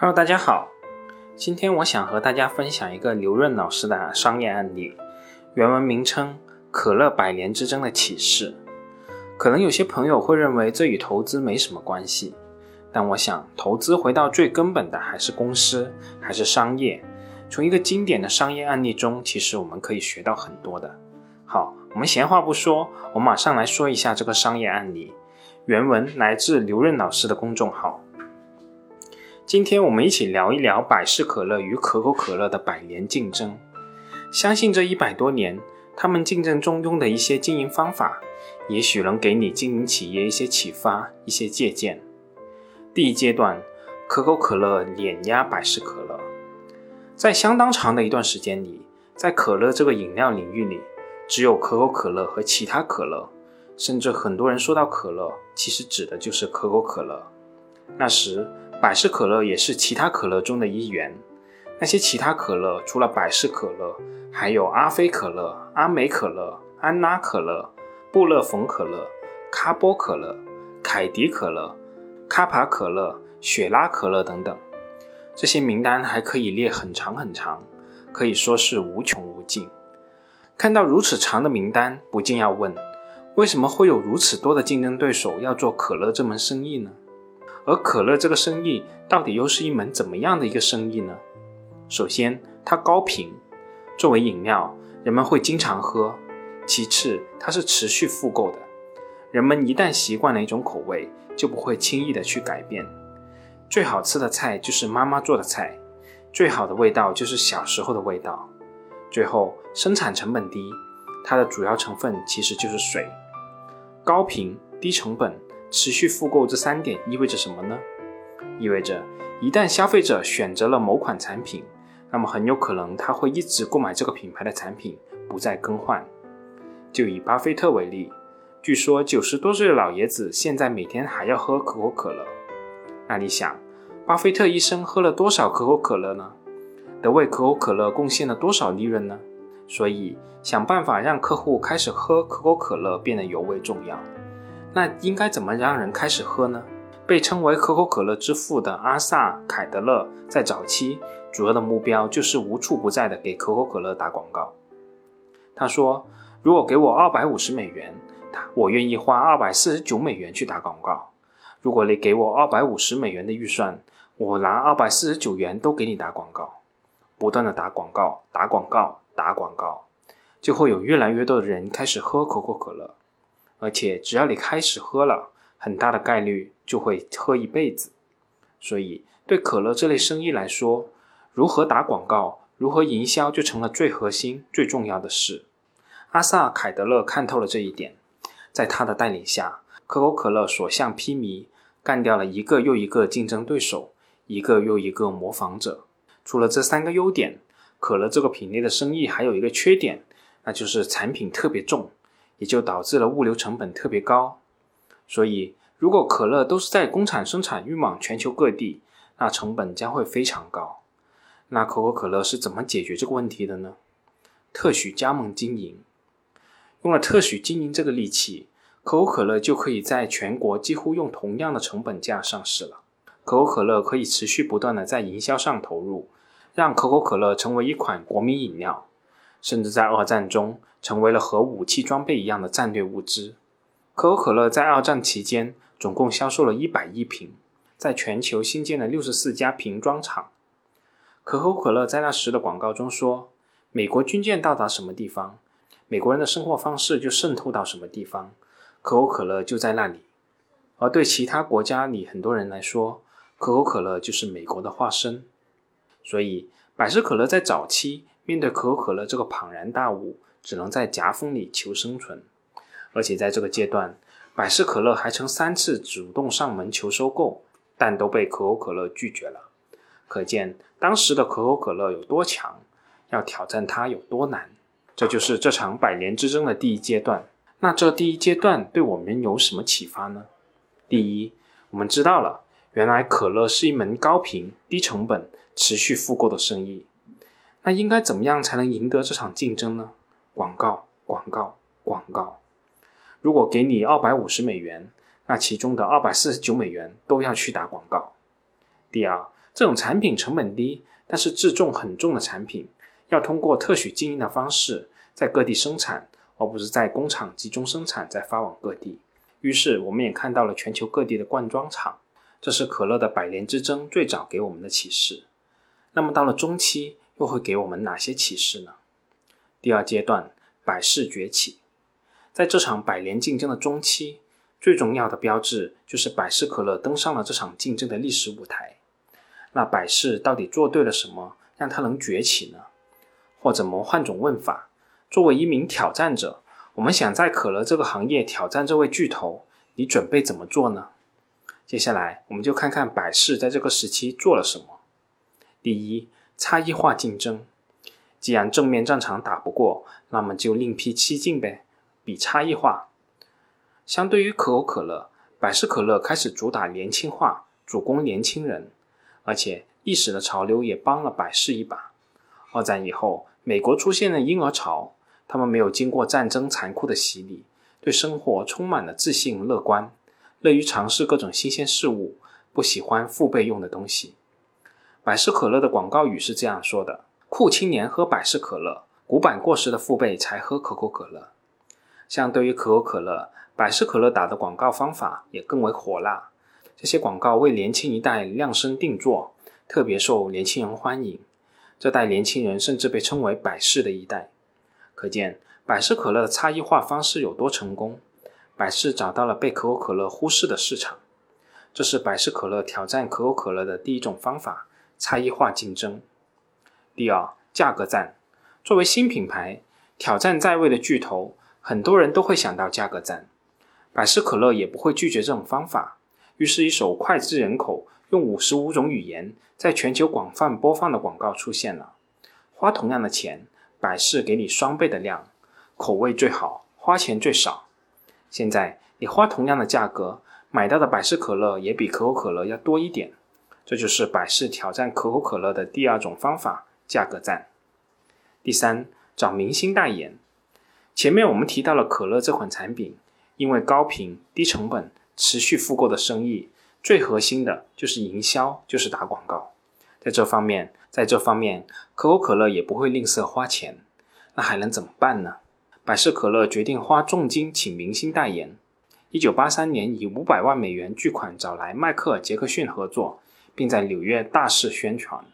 Hello，大家好，今天我想和大家分享一个刘润老师的商业案例，原文名称《可乐百年之争的启示》。可能有些朋友会认为这与投资没什么关系，但我想投资回到最根本的还是公司，还是商业。从一个经典的商业案例中，其实我们可以学到很多的。好，我们闲话不说，我马上来说一下这个商业案例。原文来自刘润老师的公众号。今天我们一起聊一聊百事可乐与可口可乐的百年竞争。相信这一百多年，他们竞争中用的一些经营方法，也许能给你经营企业一些启发、一些借鉴。第一阶段，可口可乐碾压百事可乐。在相当长的一段时间里，在可乐这个饮料领域里，只有可口可乐和其他可乐，甚至很多人说到可乐，其实指的就是可口可乐。那时。百事可乐也是其他可乐中的一员。那些其他可乐除了百事可乐，还有阿菲可乐、阿美可乐、安拉可乐、布乐冯可乐、卡波可乐、凯迪可乐、卡帕可乐、雪拉可乐等等。这些名单还可以列很长很长，可以说是无穷无尽。看到如此长的名单，不禁要问：为什么会有如此多的竞争对手要做可乐这门生意呢？而可乐这个生意到底又是一门怎么样的一个生意呢？首先，它高频，作为饮料，人们会经常喝；其次，它是持续复购的，人们一旦习惯了一种口味，就不会轻易的去改变。最好吃的菜就是妈妈做的菜，最好的味道就是小时候的味道。最后，生产成本低，它的主要成分其实就是水。高频低成本。持续复购这三点意味着什么呢？意味着一旦消费者选择了某款产品，那么很有可能他会一直购买这个品牌的产品，不再更换。就以巴菲特为例，据说九十多岁的老爷子现在每天还要喝可口可乐。那你想，巴菲特一生喝了多少可口可乐呢？得为可口可乐贡献了多少利润呢？所以，想办法让客户开始喝可口可乐变得尤为重要。那应该怎么让人开始喝呢？被称为可口可乐之父的阿萨凯德勒在早期主要的目标就是无处不在的给可口可乐打广告。他说：“如果给我二百五十美元，我愿意花二百四十九美元去打广告。如果你给我二百五十美元的预算，我拿二百四十九元都给你打广告。不断的打广告，打广告，打广告，就会有越来越多的人开始喝可口可乐。”而且只要你开始喝了，很大的概率就会喝一辈子。所以，对可乐这类生意来说，如何打广告、如何营销就成了最核心、最重要的事。阿萨凯德勒看透了这一点，在他的带领下，可口可乐所向披靡，干掉了一个又一个竞争对手，一个又一个模仿者。除了这三个优点，可乐这个品类的生意还有一个缺点，那就是产品特别重。也就导致了物流成本特别高，所以如果可乐都是在工厂生产运往全球各地，那成本将会非常高。那可口可乐是怎么解决这个问题的呢？特许加盟经营，用了特许经营这个利器，可口可乐就可以在全国几乎用同样的成本价上市了。可口可乐可以持续不断的在营销上投入，让可口可乐成为一款国民饮料。甚至在二战中成为了和武器装备一样的战略物资。可口可乐在二战期间总共销售了一百亿瓶，在全球新建了六十四家瓶装厂。可口可乐在那时的广告中说：“美国军舰到达什么地方，美国人的生活方式就渗透到什么地方，可口可乐就在那里。”而对其他国家里很多人来说，可口可乐就是美国的化身。所以，百事可乐在早期。面对可口可乐这个庞然大物，只能在夹缝里求生存。而且在这个阶段，百事可乐还曾三次主动上门求收购，但都被可口可乐拒绝了。可见当时的可口可乐有多强，要挑战它有多难。这就是这场百年之争的第一阶段。那这第一阶段对我们有什么启发呢？第一，我们知道了，原来可乐是一门高频、低成本、持续复购的生意。那应该怎么样才能赢得这场竞争呢？广告，广告，广告。如果给你二百五十美元，那其中的二百四十九美元都要去打广告。第二，这种产品成本低，但是自重很重的产品，要通过特许经营的方式在各地生产，而不是在工厂集中生产再发往各地。于是，我们也看到了全球各地的灌装厂。这是可乐的百年之争最早给我们的启示。那么到了中期，又会给我们哪些启示呢？第二阶段，百事崛起。在这场百年竞争的中期，最重要的标志就是百事可乐登上了这场竞争的历史舞台。那百事到底做对了什么，让它能崛起呢？或者，我们换种问法：作为一名挑战者，我们想在可乐这个行业挑战这位巨头，你准备怎么做呢？接下来，我们就看看百事在这个时期做了什么。第一，差异化竞争。既然正面战场打不过，那么就另辟蹊径呗，比差异化。相对于可口可乐，百事可乐开始主打年轻化，主攻年轻人，而且历史的潮流也帮了百事一把。二战以后，美国出现了婴儿潮，他们没有经过战争残酷的洗礼，对生活充满了自信乐观。乐于尝试各种新鲜事物，不喜欢父辈用的东西。百事可乐的广告语是这样说的：“酷青年喝百事可乐，古板过时的父辈才喝可口可乐。”相对于可口可乐，百事可乐打的广告方法也更为火辣。这些广告为年轻一代量身定做，特别受年轻人欢迎。这代年轻人甚至被称为“百事的一代”。可见百事可乐的差异化方式有多成功。百事找到了被可口可乐忽视的市场，这是百事可乐挑战可口可乐的第一种方法——差异化竞争。第二，价格战。作为新品牌挑战在位的巨头，很多人都会想到价格战。百事可乐也不会拒绝这种方法。于是，一首脍炙人口、用五十五种语言在全球广泛播放的广告出现了。花同样的钱，百事给你双倍的量，口味最好，花钱最少。现在你花同样的价格买到的百事可乐也比可口可乐要多一点，这就是百事挑战可口可乐的第二种方法——价格战。第三，找明星代言。前面我们提到了可乐这款产品，因为高频、低成本、持续复购的生意，最核心的就是营销，就是打广告。在这方面，在这方面，可口可乐也不会吝啬花钱。那还能怎么办呢？百事可乐决定花重金请明星代言。一九八三年，以五百万美元巨款找来迈克尔·杰克逊合作，并在纽约大肆宣传。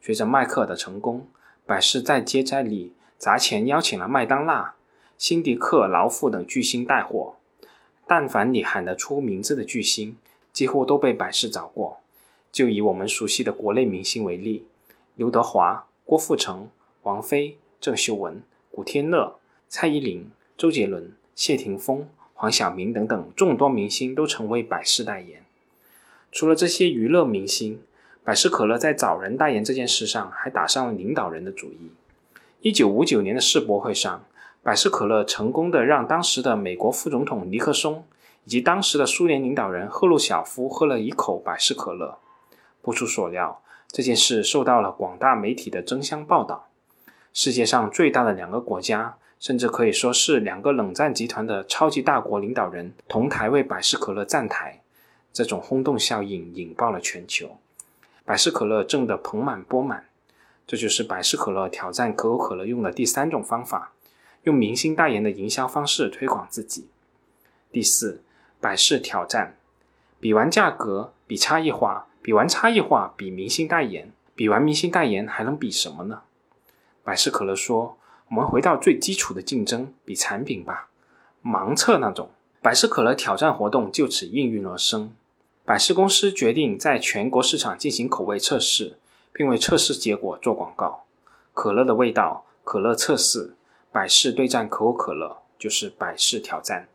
随着麦克的成功，百事再接再厉，砸钱邀请了麦当娜、辛迪克劳夫等巨星带货。但凡你喊得出名字的巨星，几乎都被百事找过。就以我们熟悉的国内明星为例，刘德华、郭富城、王菲、郑秀文、古天乐。蔡依林、周杰伦、谢霆锋、黄晓明等等众多明星都成为百事代言。除了这些娱乐明星，百事可乐在找人代言这件事上还打上了领导人的主意。一九五九年的世博会上，百事可乐成功的让当时的美国副总统尼克松以及当时的苏联领导人赫鲁晓夫喝了一口百事可乐。不出所料，这件事受到了广大媒体的争相报道。世界上最大的两个国家。甚至可以说是两个冷战集团的超级大国领导人同台为百事可乐站台，这种轰动效应引爆了全球，百事可乐挣得盆满钵满。这就是百事可乐挑战可口可乐用的第三种方法，用明星代言的营销方式推广自己。第四，百事挑战，比完价格，比差异化，比完差异化，比明星代言，比完明星代言还能比什么呢？百事可乐说。我们回到最基础的竞争，比产品吧，盲测那种。百事可乐挑战活动就此应运而生。百事公司决定在全国市场进行口味测试，并为测试结果做广告。可乐的味道，可乐测试，百事对战可口可乐，就是百事挑战。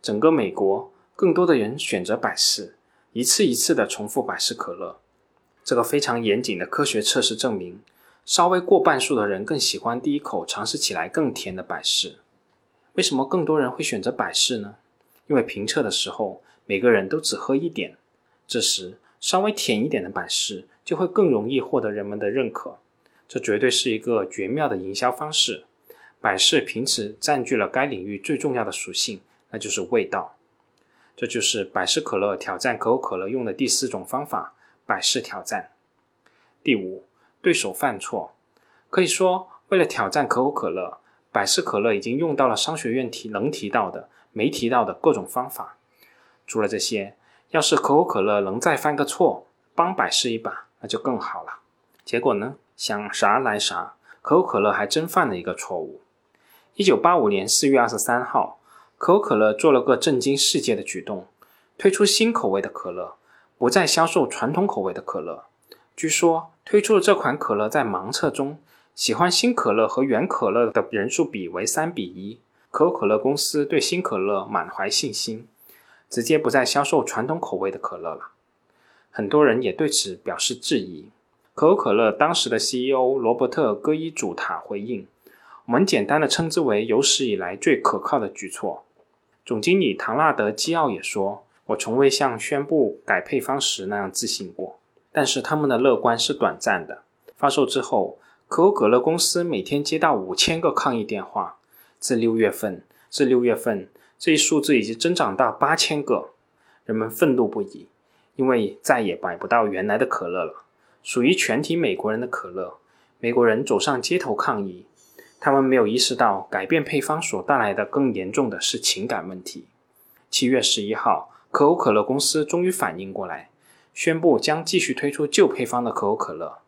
整个美国，更多的人选择百事，一次一次的重复百事可乐。这个非常严谨的科学测试证明。稍微过半数的人更喜欢第一口尝试起来更甜的百事。为什么更多人会选择百事呢？因为评测的时候，每个人都只喝一点，这时稍微甜一点的百事就会更容易获得人们的认可。这绝对是一个绝妙的营销方式。百事凭此占据了该领域最重要的属性，那就是味道。这就是百事可乐挑战可口可乐用的第四种方法：百事挑战。第五，对手犯错。可以说，为了挑战可口可乐，百事可乐已经用到了商学院提能提到的、没提到的各种方法。除了这些，要是可口可乐能再犯个错，帮百事一把，那就更好了。结果呢，想啥来啥，可口可乐还真犯了一个错误。一九八五年四月二十三号，可口可乐做了个震惊世界的举动，推出新口味的可乐，不再销售传统口味的可乐。据说，推出的这款可乐在盲测中，喜欢新可乐和原可乐的人数比为三比一。可口可乐公司对新可乐满怀信心，直接不再销售传统口味的可乐了。很多人也对此表示质疑。可口可乐当时的 CEO 罗伯特·戈伊祖塔回应：“我们简单的称之为有史以来最可靠的举措。”总经理唐纳德·基奥也说：“我从未像宣布改配方时那样自信过。”但是他们的乐观是短暂的。发售之后，可口可乐公司每天接到五千个抗议电话。自六月份至六月份，这一数字已经增长到八千个。人们愤怒不已，因为再也买不到原来的可乐了。属于全体美国人的可乐，美国人走上街头抗议。他们没有意识到改变配方所带来的更严重的是情感问题。七月十一号，可口可乐公司终于反应过来，宣布将继续推出旧配方的可口可乐。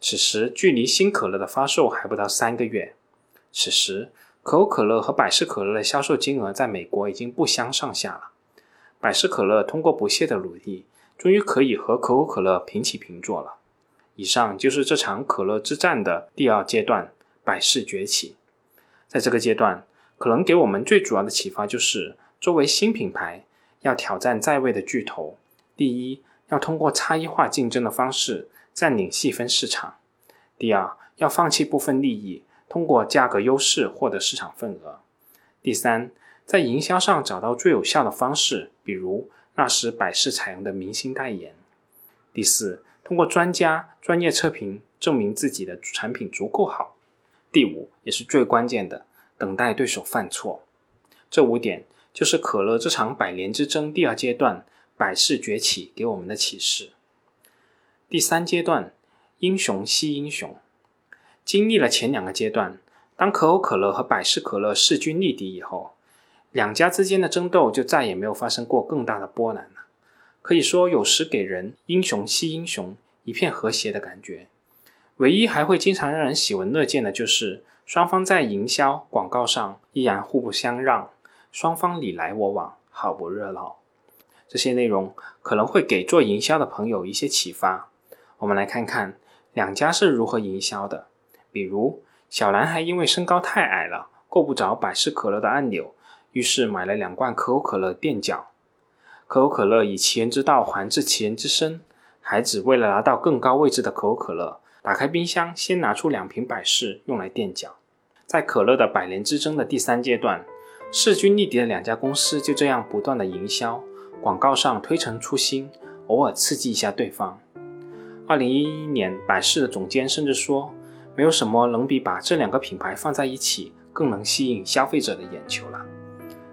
此时距离新可乐的发售还不到三个月。此时，可口可乐和百事可乐的销售金额在美国已经不相上下了。百事可乐通过不懈的努力，终于可以和可口可乐平起平坐了。以上就是这场可乐之战的第二阶段——百事崛起。在这个阶段，可能给我们最主要的启发就是：作为新品牌，要挑战在位的巨头。第一，要通过差异化竞争的方式占领细分市场；第二，要放弃部分利益，通过价格优势获得市场份额；第三，在营销上找到最有效的方式，比如那时百事采用的明星代言；第四。通过专家专业测评证明自己的产品足够好。第五也是最关键的，等待对手犯错。这五点就是可乐这场百年之争第二阶段百事崛起给我们的启示。第三阶段，英雄惜英雄。经历了前两个阶段，当可口可乐和百事可乐势均力敌以后，两家之间的争斗就再也没有发生过更大的波澜了。可以说，有时给人英雄惜英雄、一片和谐的感觉。唯一还会经常让人喜闻乐见的，就是双方在营销广告上依然互不相让，双方你来我往，好不热闹。这些内容可能会给做营销的朋友一些启发。我们来看看两家是如何营销的。比如，小男孩因为身高太矮了，够不着百事可乐的按钮，于是买了两罐可口可乐垫脚。可口可乐以其人之道还治其人之身。孩子为了拿到更高位置的可口可乐，打开冰箱，先拿出两瓶百事用来垫脚。在可乐的百年之争的第三阶段，势均力敌的两家公司就这样不断的营销，广告上推陈出新，偶尔刺激一下对方。二零一一年，百事的总监甚至说，没有什么能比把这两个品牌放在一起更能吸引消费者的眼球了。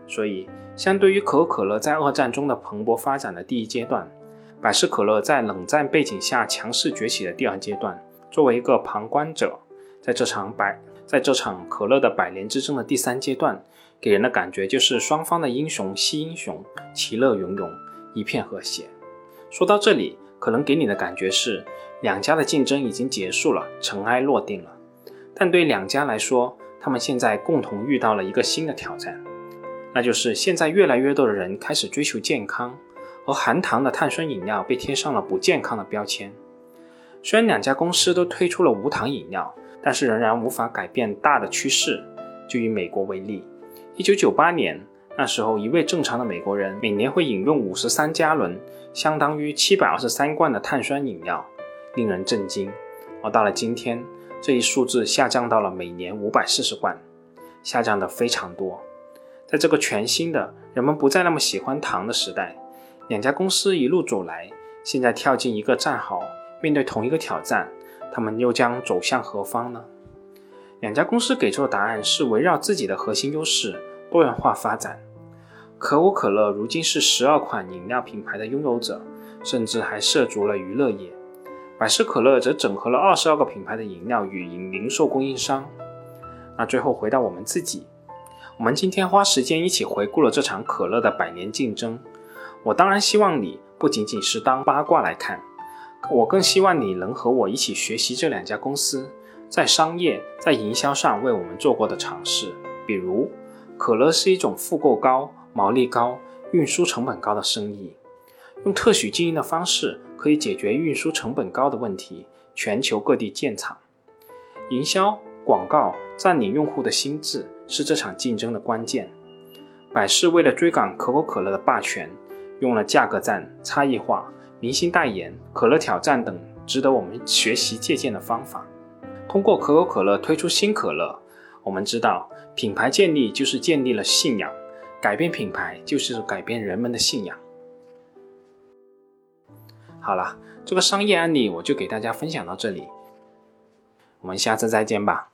所以。相对于可口可乐在二战中的蓬勃发展的第一阶段，百事可乐在冷战背景下强势崛起的第二阶段，作为一个旁观者，在这场百在这场可乐的百年之争的第三阶段，给人的感觉就是双方的英雄惜英雄，其乐融融，一片和谐。说到这里，可能给你的感觉是两家的竞争已经结束了，尘埃落定了。但对两家来说，他们现在共同遇到了一个新的挑战。那就是现在越来越多的人开始追求健康，而含糖的碳酸饮料被贴上了不健康的标签。虽然两家公司都推出了无糖饮料，但是仍然无法改变大的趋势。就以美国为例，一九九八年那时候，一位正常的美国人每年会饮用五十三加仑，相当于七百二十三罐的碳酸饮料，令人震惊。而到了今天，这一数字下降到了每年五百四十罐，下降的非常多。在这个全新的人们不再那么喜欢糖的时代，两家公司一路走来，现在跳进一个战壕，面对同一个挑战，他们又将走向何方呢？两家公司给出的答案是围绕自己的核心优势多元化发展。可口可乐如今是十二款饮料品牌的拥有者，甚至还涉足了娱乐业。百事可乐则整合了二十二个品牌的饮料与零售供应商。那最后回到我们自己，我们今天花时间一起回顾了这场可乐的百年竞争。我当然希望你不仅仅是当八卦来看，我更希望你能和我一起学习这两家公司在商业、在营销上为我们做过的尝试。比如，可乐是一种复购高、毛利高、运输成本高的生意，用特许经营的方式可以解决运输成本高的问题，全球各地建厂，营销。广告占领用户的心智是这场竞争的关键。百事为了追赶可口可乐的霸权，用了价格战、差异化、明星代言、可乐挑战等值得我们学习借鉴的方法。通过可口可乐推出新可乐，我们知道品牌建立就是建立了信仰，改变品牌就是改变人们的信仰。好了，这个商业案例我就给大家分享到这里，我们下次再见吧。